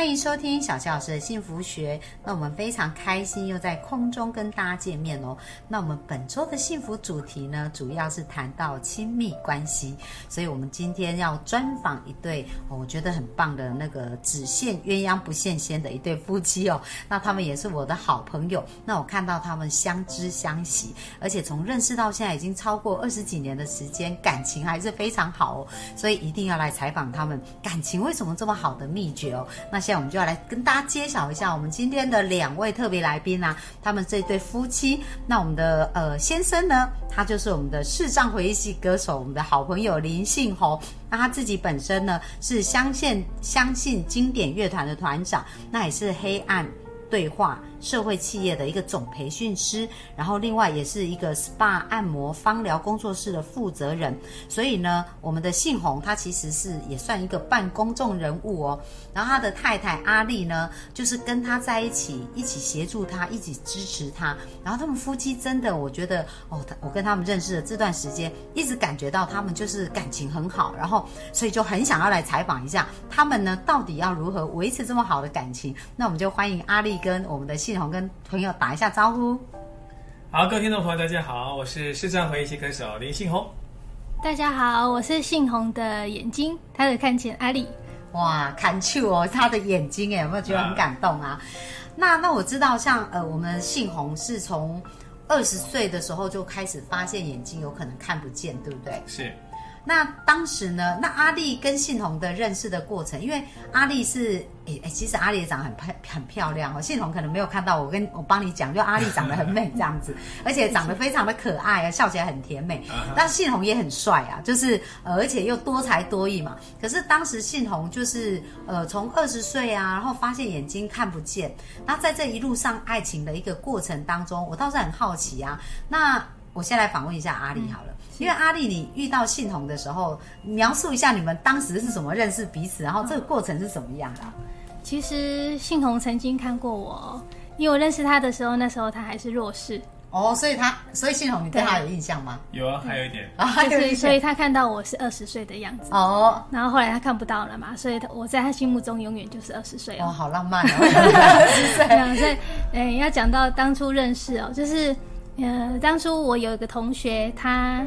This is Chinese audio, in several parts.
欢迎收听小谢老师的幸福学。那我们非常开心又在空中跟大家见面哦。那我们本周的幸福主题呢，主要是谈到亲密关系，所以我们今天要专访一对哦，我觉得很棒的那个只羡鸳鸯不羡仙的一对夫妻哦。那他们也是我的好朋友。那我看到他们相知相惜，而且从认识到现在已经超过二十几年的时间，感情还是非常好哦。所以一定要来采访他们感情为什么这么好的秘诀哦。那我们就要来跟大家揭晓一下，我们今天的两位特别来宾啊，他们这对夫妻。那我们的呃先生呢，他就是我们的视障回忆系歌手，我们的好朋友林信宏。那他自己本身呢是相信相信经典乐团的团长，那也是黑暗对话。社会企业的一个总培训师，然后另外也是一个 SPA 按摩芳疗工作室的负责人。所以呢，我们的信宏他其实是也算一个半公众人物哦。然后他的太太阿丽呢，就是跟他在一起，一起协助他，一起支持他。然后他们夫妻真的，我觉得哦，我跟他们认识的这段时间，一直感觉到他们就是感情很好。然后所以就很想要来采访一下他们呢，到底要如何维持这么好的感情？那我们就欢迎阿丽跟我们的。信宏跟朋友打一下招呼。好，各位听众朋友，大家好，我是视障回忆系歌手林信宏。大家好，我是信宏的眼睛，他的看见阿丽。哇，看球哦，他的眼睛哎，有没有觉得很感动啊？那那我知道，像呃，我们信宏是从二十岁的时候就开始发现眼睛有可能看不见，对不对？是。那当时呢？那阿丽跟信宏的认识的过程，因为阿丽是诶诶，其实阿丽也长得很漂很漂亮哦。信宏可能没有看到我，跟我帮你讲，就阿丽长得很美这样子，而且长得非常的可爱啊，笑起来很甜美。但信宏也很帅啊，就是呃，而且又多才多艺嘛。可是当时信宏就是呃，从二十岁啊，然后发现眼睛看不见，那在这一路上爱情的一个过程当中，我倒是很好奇啊。那我先来访问一下阿丽好了。因为阿丽，你遇到信宏的时候，描述一下你们当时是怎么认识彼此，然后这个过程是怎么样的？其实信宏曾经看过我，因为我认识他的时候，那时候他还是弱势。哦，所以他，所以信宏，你对他有印象吗？有啊，还有一点 啊，就是所以他看到我是二十岁的样子哦，然后后来他看不到了嘛，所以他我在他心目中永远就是二十岁哦，好浪漫哦，二十岁。所以，哎，要讲到当初认识哦，就是呃，当初我有一个同学，他。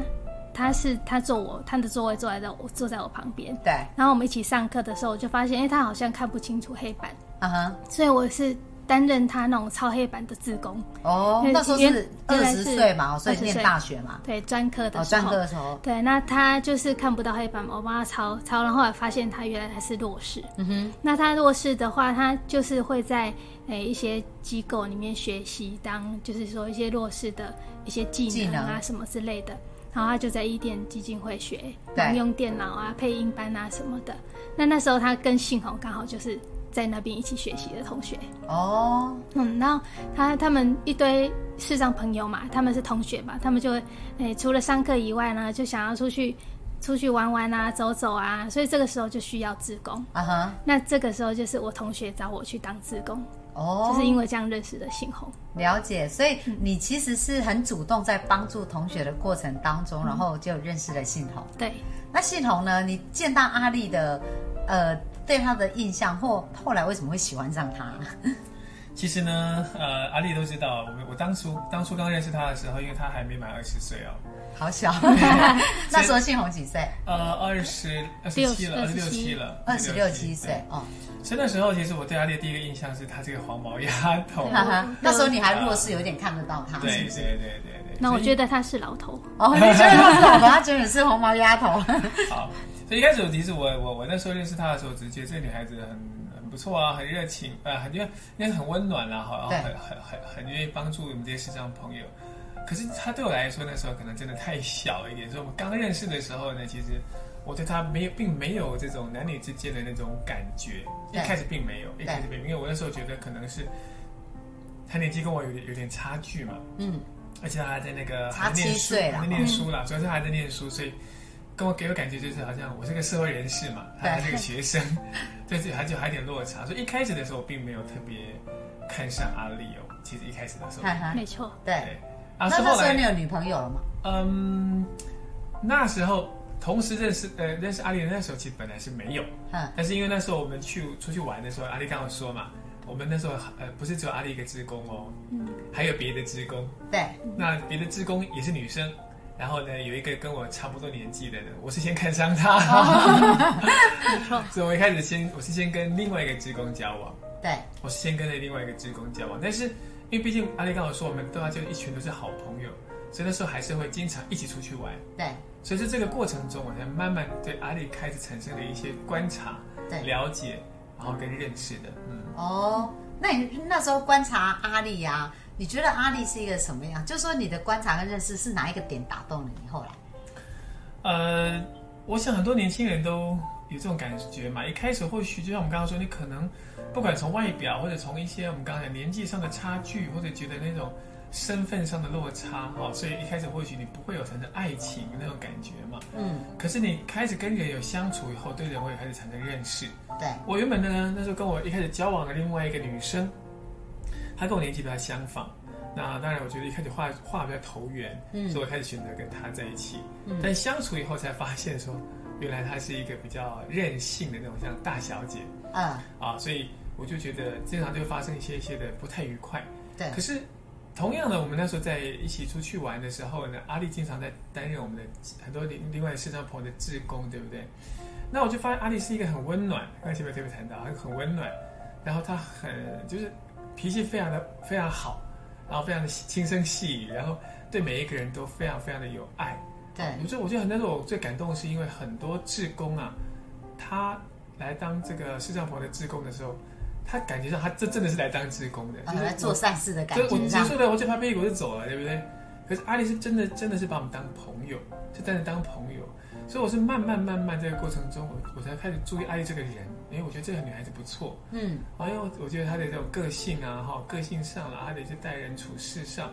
他是他坐我他的座位坐在我坐在我旁边，对。然后我们一起上课的时候，我就发现，哎，他好像看不清楚黑板，啊哈。所以我是担任他那种抄黑板的自工。哦，那时候是二十岁嘛，所以念大学嘛，对，专科的时候。专科的时候。对，那他就是看不到黑板嘛，我帮他抄抄，然后后来发现他原来他是弱势。嗯哼。那他弱势的话，他就是会在诶一些机构里面学习，当就是说一些弱势的一些技能啊什么之类的。然后他就在伊甸基金会学，用电脑啊、配音班啊什么的。那那时候他跟信宏刚好就是在那边一起学习的同学。哦，嗯，然后他他们一堆视障朋友嘛，他们是同学嘛，他们就诶除了上课以外呢，就想要出去出去玩玩啊、走走啊，所以这个时候就需要自工。啊哈，那这个时候就是我同学找我去当自工。哦，就是因为这样认识的信宏，了解，所以你其实是很主动在帮助同学的过程当中，然后就认识了信宏。对，那信宏呢？你见到阿丽的，呃，对他的印象，或后来为什么会喜欢上他？其实呢，呃，阿丽都知道，我我当初当初刚认识他的时候，因为他还没满二十岁哦，好小。那时候信宏几岁？呃，二十二十七了，二十六七了，二十六七岁哦。所以那时候，其实我对阿丽第一个印象是她这个黄毛丫头。那时候你还弱势，有点看得到她。对对对对对。那我觉得她是老头。哦，你觉得她是老头？她觉得你是黄毛丫头。好，所以一开始其实我我我那时候认识她的时候，只觉得这女孩子很很不错啊，很热情，呃，很因为因为很温暖啦，哈，然后很很很很愿意帮助我们这些视障朋友。可是他对我来说，那时候可能真的太小一点。所以我们刚认识的时候呢，其实。我对他没有，并没有这种男女之间的那种感觉，一开始并没有，一开始并没有因为我那时候觉得可能是他年纪跟我有点有点差距嘛，嗯，而且他还在那个差七岁了，在念书啦，主要是还在念书，所以跟我给我感觉就是好像我是个社会人士嘛，他是个学生，就是还就还有点落差。所以一开始的时候，我并没有特别看上阿丽哦。其实一开始的时候，没错，对。那那时候你有女朋友了吗？嗯，那时候同时认识呃认识阿丽的那时候，其实本来是没有。嗯。但是因为那时候我们去出去玩的时候，阿丽刚好说嘛，我们那时候呃不是只有阿丽一个职工哦，嗯，还有别的职工。对。那别的职工也是女生。然后呢，有一个跟我差不多年纪的人，我是先看上他，所以我一开始先我是先跟另外一个职工交往，对，我是先跟了另外一个职工交往，但是因为毕竟阿丽刚好说我们对他就一群都是好朋友，所以那时候还是会经常一起出去玩，对，所以在这个过程中，我才慢慢对阿丽开始产生了一些观察、对。了解，然后跟认识的，嗯，哦，那你那时候观察阿丽呀？你觉得阿丽是一个什么样？就是说你的观察跟认识是哪一个点打动了你？后来，呃，我想很多年轻人都有这种感觉嘛。一开始或许就像我们刚刚说，你可能不管从外表，或者从一些我们刚才年纪上的差距，或者觉得那种身份上的落差，哈，所以一开始或许你不会有产生爱情那种感觉嘛。嗯。可是你开始跟人有相处以后，对人会开始产生认识。对。我原本呢，那时候跟我一开始交往的另外一个女生。他跟我年纪比较相仿，那当然我觉得一开始画画比较投缘，所以我开始选择跟他在一起。但相处以后才发现说，原来他是一个比较任性的那种像大小姐。嗯啊，所以我就觉得经常就会发生一些一些的不太愉快。对。可是同样的，我们那时候在一起出去玩的时候呢，阿丽经常在担任我们的很多另另外市场朋友的志工，对不对？那我就发现阿丽是一个很温暖，刚才前面特别谈到，很很温暖，然后她很就是。脾气非常的非常好，然后非常的轻声细语，然后对每一个人都非常非常的有爱。对，我觉得我觉得很多时候我最感动的是，因为很多志工啊，他来当这个视障婆的志工的时候，他感觉上他这真的是来当志工的，就是来做善事的感觉。我结束了，我就拍屁股就走了，对不对？可是阿丽是真的真的是把我们当朋友，是真的当朋友。所以我是慢慢慢慢这个过程中，我我才开始注意阿丽这个人。因为，我觉得这个女孩子不错。嗯，哎呦，我觉得她的这种个性啊，哈，个性上啊，她的这待人处事上，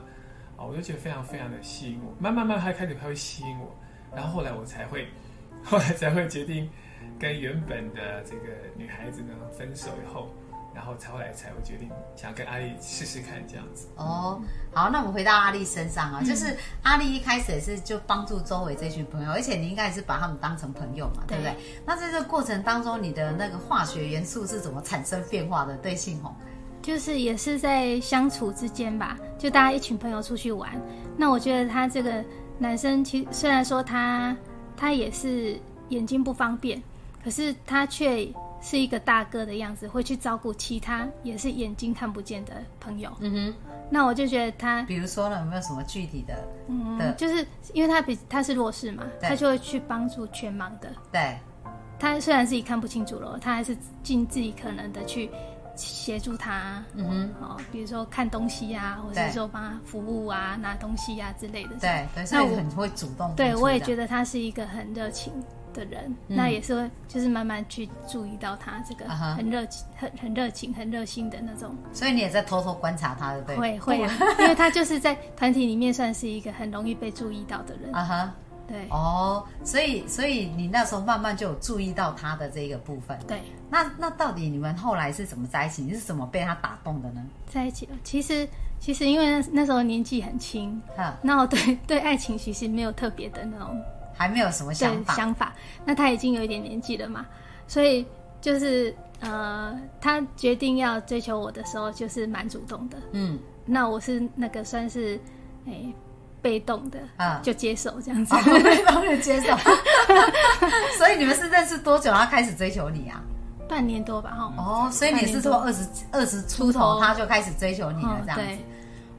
啊，我就觉得非常非常的吸引我。慢慢慢，她开始她会吸引我，然后后来我才会，后来才会决定跟原本的这个女孩子呢分手以后。然后才后来才会决定想跟阿丽试试看这样子哦。好，那我们回到阿丽身上啊，就是阿丽一开始也是就帮助周围这群朋友，而且你应该也是把他们当成朋友嘛，对不对？那在这个过程当中，你的那个化学元素是怎么产生变化的？对，信红，就是也是在相处之间吧，就大家一群朋友出去玩。那我觉得他这个男生，其实虽然说他他也是眼睛不方便，可是他却。是一个大哥的样子，会去照顾其他也是眼睛看不见的朋友。嗯哼，那我就觉得他，比如说呢，有没有什么具体的？嗯，就是因为他比他是弱势嘛，他就会去帮助全盲的。对，他虽然自己看不清楚了，他还是尽自己可能的去协助他。嗯哼，哦，比如说看东西啊，或者说帮他服务啊，拿东西啊之类的。对，那我很会主动。对，我也觉得他是一个很热情。的人，那也是会，就是慢慢去注意到他这个很热情、很很热情、很热心的那种。所以你也在偷偷观察他，对不对？会会啊，因为他就是在团体里面算是一个很容易被注意到的人。啊哈，对。哦，所以所以你那时候慢慢就有注意到他的这个部分。对。那那到底你们后来是怎么在一起？你是怎么被他打动的呢？在一起了，其实其实因为那时候年纪很轻，哈，那我对对爱情其实没有特别的那种。还没有什么想法，想法。那他已经有一点年纪了嘛，所以就是呃，他决定要追求我的时候，就是蛮主动的。嗯，那我是那个算是哎被动的啊，就接受这样子，被动的接受。所以你们是认识多久他开始追求你啊？半年多吧，哈。哦，所以你是从二十二十出头他就开始追求你了，这样子。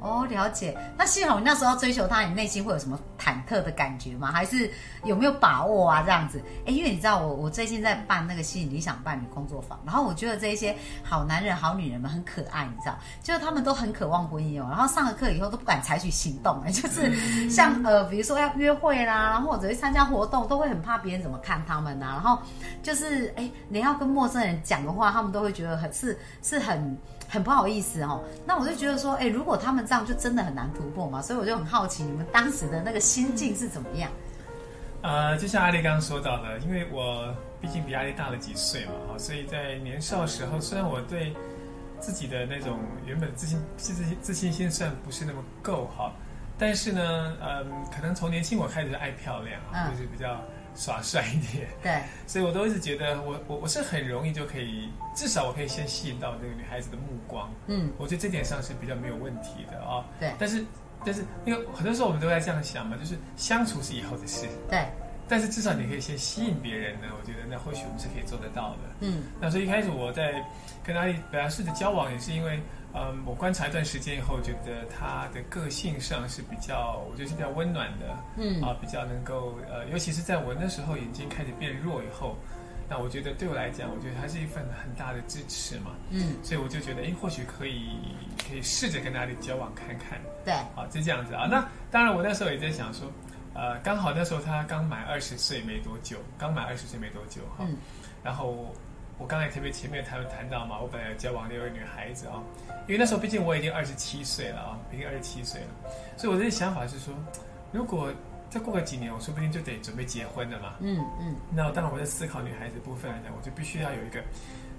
哦，了解。那幸好你那时候追求他，你内心会有什么忐忑的感觉吗？还是有没有把握啊？这样子？哎，因为你知道，我我最近在办那个吸引理想伴侣工作坊，然后我觉得这一些好男人、好女人们很可爱，你知道，就是他们都很渴望婚姻哦。然后上了课以后都不敢采取行动，哎，就是像呃，比如说要约会啦，然后或者去参加活动，都会很怕别人怎么看他们呐。然后就是哎，你要跟陌生人讲的话，他们都会觉得很是是很。很不好意思哦，那我就觉得说，哎，如果他们这样，就真的很难突破嘛。所以我就很好奇，你们当时的那个心境是怎么样？呃，就像阿丽刚刚说到的，因为我毕竟比阿丽大了几岁嘛，哈，所以在年少时候，虽然我对自己的那种原本自信自自自信心算不是那么够哈，但是呢，嗯，可能从年轻我开始爱漂亮啊，就是比较耍帅一点，对，所以我都一直觉得我我我是很容易就可以，至少我可以先吸引到这个女孩子的目光，嗯，我觉得这点上是比较没有问题的啊，对，但是。但是，因为很多时候我们都在这样想嘛，就是相处是以后的事。对。但是至少你可以先吸引别人呢，我觉得那或许我们是可以做得到的。嗯。那所以一开始我在跟阿丽本来试着交往，也是因为，嗯，我观察一段时间以后，觉得他的个性上是比较，我觉得是比较温暖的。嗯。啊，比较能够，呃，尤其是在我那时候眼睛开始变弱以后。那我觉得对我来讲，我觉得它是一份很大的支持嘛。嗯，所以我就觉得，哎，或许可以可以试着跟他的交往看看。对，好，就这样子啊。那当然，我那时候也在想说，呃，刚好那时候他刚满二十岁没多久，刚满二十岁没多久哈。嗯。然后我刚才特别前面他们谈到嘛，我本来交往那位女孩子啊，因为那时候毕竟我已经二十七岁了啊，已经二十七岁了，所以我的想法是说，如果再过个几年，我说不定就得准备结婚了嘛。嗯嗯。那当然，我在思考女孩子部分来讲，我就必须要有一个，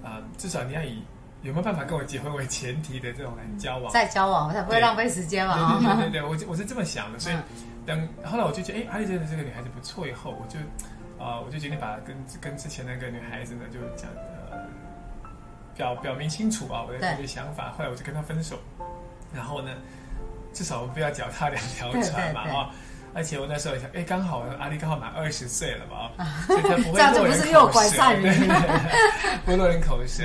啊，至少你要以有没有办法跟我结婚为前提的这种来交往。再交往，才不会浪费时间嘛。对对对对，我我是这么想的。所以等后来我就觉得，哎，阿丽觉得这个女孩子不错，以后我就啊，我就决定把跟跟之前那个女孩子呢，就讲呃表表明清楚啊，我的这个想法。后来我就跟她分手，然后呢，至少我们不要脚踏两条船嘛啊。而且我那时候想，哎，刚好阿丽刚好满二十岁了嘛啊，所以他不会 落人口舌，不会落人口舌。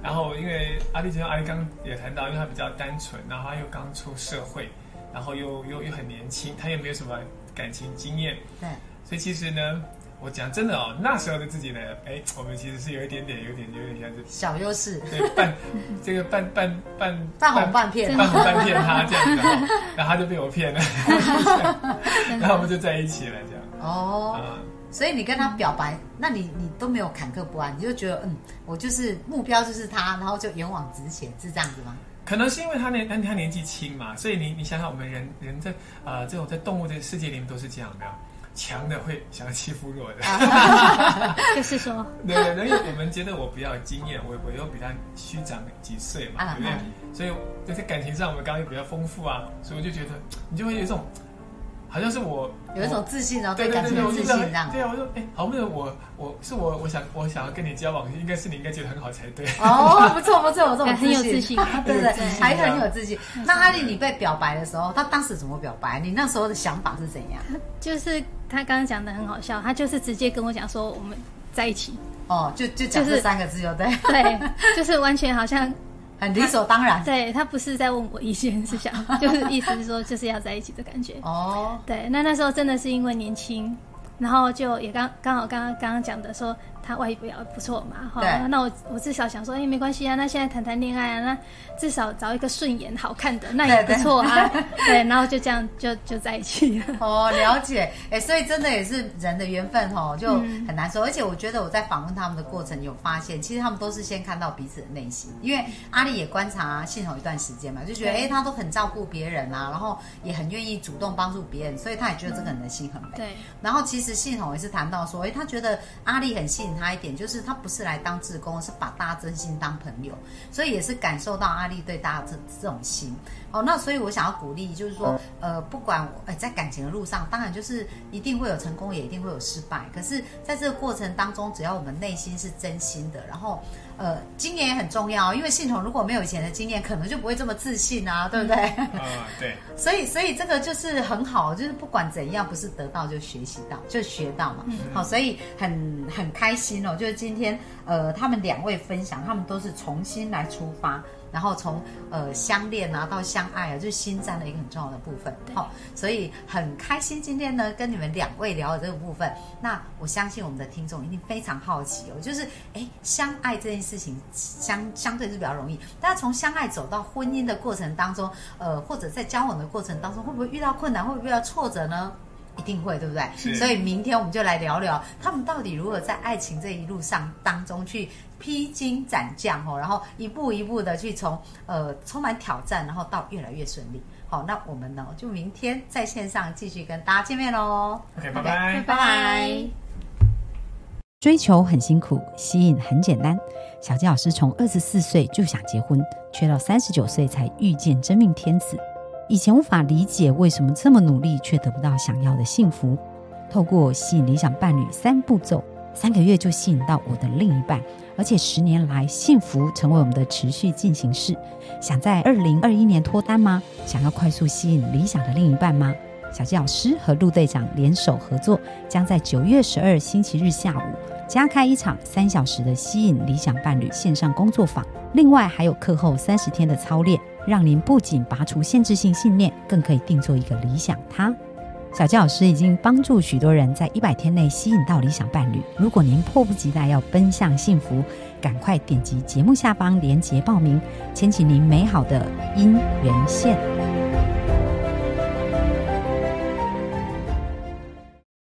然后因为阿丽就像阿丽刚也谈到，因为她比较单纯，然后她又刚出社会，然后又又又很年轻，她又没有什么感情经验，对，所以其实呢。我讲真的哦，那时候的自己呢，哎，我们其实是有一点点，有点有点像是小优势，对，半这个半半半半红半骗，半红半骗他这样子，然后他就被我骗了，然后我们就在一起了这样。哦，所以你跟他表白，那你你都没有坎坷不安，你就觉得嗯，我就是目标就是他，然后就勇往直前，是这样子吗？可能是因为他年他年纪轻嘛，所以你你想想，我们人人在啊这种在动物的世界里面都是这样的。强的会想要欺负弱的，就是说，对对，因为我们觉得我比较有经验，我我又比他虚长几岁嘛，对不对？所以就在感情上我们刚刚又比较丰富啊，所以我就觉得你就会有一种。好像是我有一种自信，然后对感情有自信这样。对啊，我说，哎，好不容易我我是我我想我想要跟你交往，应该是你应该觉得很好才对。哦，不错不错，我这种很有自信，对 对，还很有自信。那阿丽，你被表白的时候，他当时怎么表白？你那时候的想法是怎样？就是他刚刚讲的很好笑，他就是直接跟我讲说我们在一起。哦，就就讲这三个字就对。对，就是完全好像。很理所当然，对他不是在问我意见，是想 就是意思是说就是要在一起的感觉。哦，对，那那时候真的是因为年轻，然后就也刚刚好刚刚刚刚讲的说。他外表不错嘛，哈，那我我至少想说，哎，没关系啊，那现在谈谈恋爱啊，那至少找一个顺眼、好看的，那也不错啊，对，然后就这样就就在一起了。哦，了解，哎，所以真的也是人的缘分哦，就很难说。而且我觉得我在访问他们的过程有发现，其实他们都是先看到彼此的内心，因为阿丽也观察信统一段时间嘛，就觉得哎，他都很照顾别人啊，然后也很愿意主动帮助别人，所以他也觉得这个人的心很美。对，然后其实信统也是谈到说，哎，他觉得阿丽很吸引。他一点就是他不是来当志工，是把大家真心当朋友，所以也是感受到阿丽对大家这这种心。哦，那所以我想要鼓励，就是说，呃，不管呃在感情的路上，当然就是一定会有成功，也一定会有失败。可是在这个过程当中，只要我们内心是真心的，然后呃，经验也很重要，因为系统如果没有以前的经验，可能就不会这么自信啊，对不对？啊，对。所以，所以这个就是很好，就是不管怎样，不是得到就学习到，就学到嘛。嗯好，所以很很开心哦，就是今天呃，他们两位分享，他们都是重新来出发。然后从呃相恋啊到相爱啊，就是心占了一个很重要的部分。好，所以很开心今天呢跟你们两位聊的这个部分。那我相信我们的听众一定非常好奇哦，就是哎相爱这件事情相相对是比较容易，但是从相爱走到婚姻的过程当中，呃或者在交往的过程当中，会不会遇到困难，会不会遇到挫折呢？一定会，对不对？所以明天我们就来聊聊他们到底如何在爱情这一路上当中去披荆斩将哦，然后一步一步的去从呃充满挑战，然后到越来越顺利。好，那我们呢就明天在线上继续跟大家见面喽。OK，拜拜，拜拜。追求很辛苦，吸引很简单。小纪老师从二十四岁就想结婚，却到三十九岁才遇见真命天子。以前无法理解为什么这么努力却得不到想要的幸福。透过吸引理想伴侣三步骤，三个月就吸引到我的另一半，而且十年来幸福成为我们的持续进行式。想在二零二一年脱单吗？想要快速吸引理想的另一半吗？小纪老师和陆队长联手合作，将在九月十二星期日下午加开一场三小时的吸引理想伴侣线上工作坊。另外还有课后三十天的操练，让您不仅拔除限制性信念，更可以定做一个理想他。小杰老师已经帮助许多人在一百天内吸引到理想伴侣。如果您迫不及待要奔向幸福，赶快点击节目下方链接报名，牵起您美好的姻缘线。